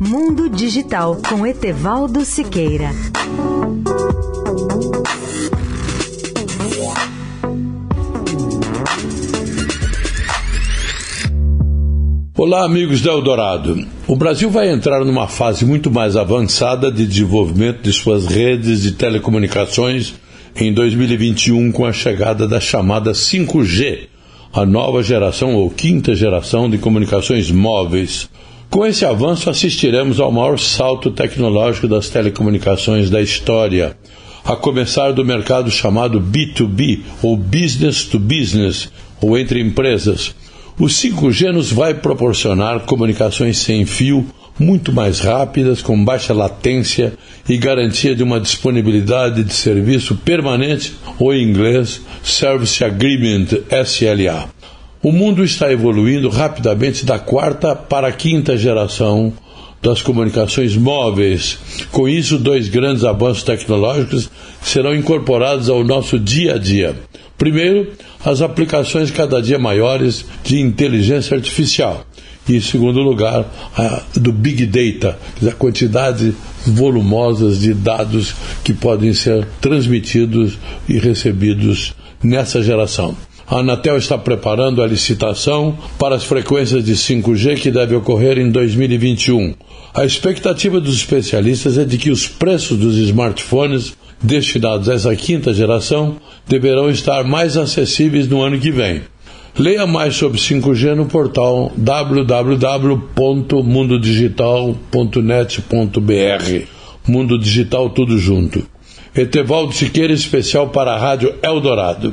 Mundo Digital com Etevaldo Siqueira. Olá, amigos da Eldorado. O Brasil vai entrar numa fase muito mais avançada de desenvolvimento de suas redes de telecomunicações em 2021 com a chegada da chamada 5G, a nova geração ou quinta geração de comunicações móveis. Com esse avanço, assistiremos ao maior salto tecnológico das telecomunicações da história, a começar do mercado chamado B2B ou Business to Business, ou entre empresas o 5G nos vai proporcionar comunicações sem fio muito mais rápidas, com baixa latência e garantia de uma disponibilidade de serviço permanente, ou em inglês, Service Agreement SLA. O mundo está evoluindo rapidamente da quarta para a quinta geração das comunicações móveis. Com isso, dois grandes avanços tecnológicos serão incorporados ao nosso dia a dia. Primeiro, as aplicações cada dia maiores de inteligência artificial. E, em segundo lugar, a, do Big Data, a quantidade volumosas de dados que podem ser transmitidos e recebidos nessa geração. A Anatel está preparando a licitação para as frequências de 5G que deve ocorrer em 2021. A expectativa dos especialistas é de que os preços dos smartphones destinados a essa quinta geração deverão estar mais acessíveis no ano que vem. Leia mais sobre 5G no portal www.mundodigital.net.br. Mundo Digital tudo junto. Etevaldo Siqueira, especial para a Rádio Eldorado.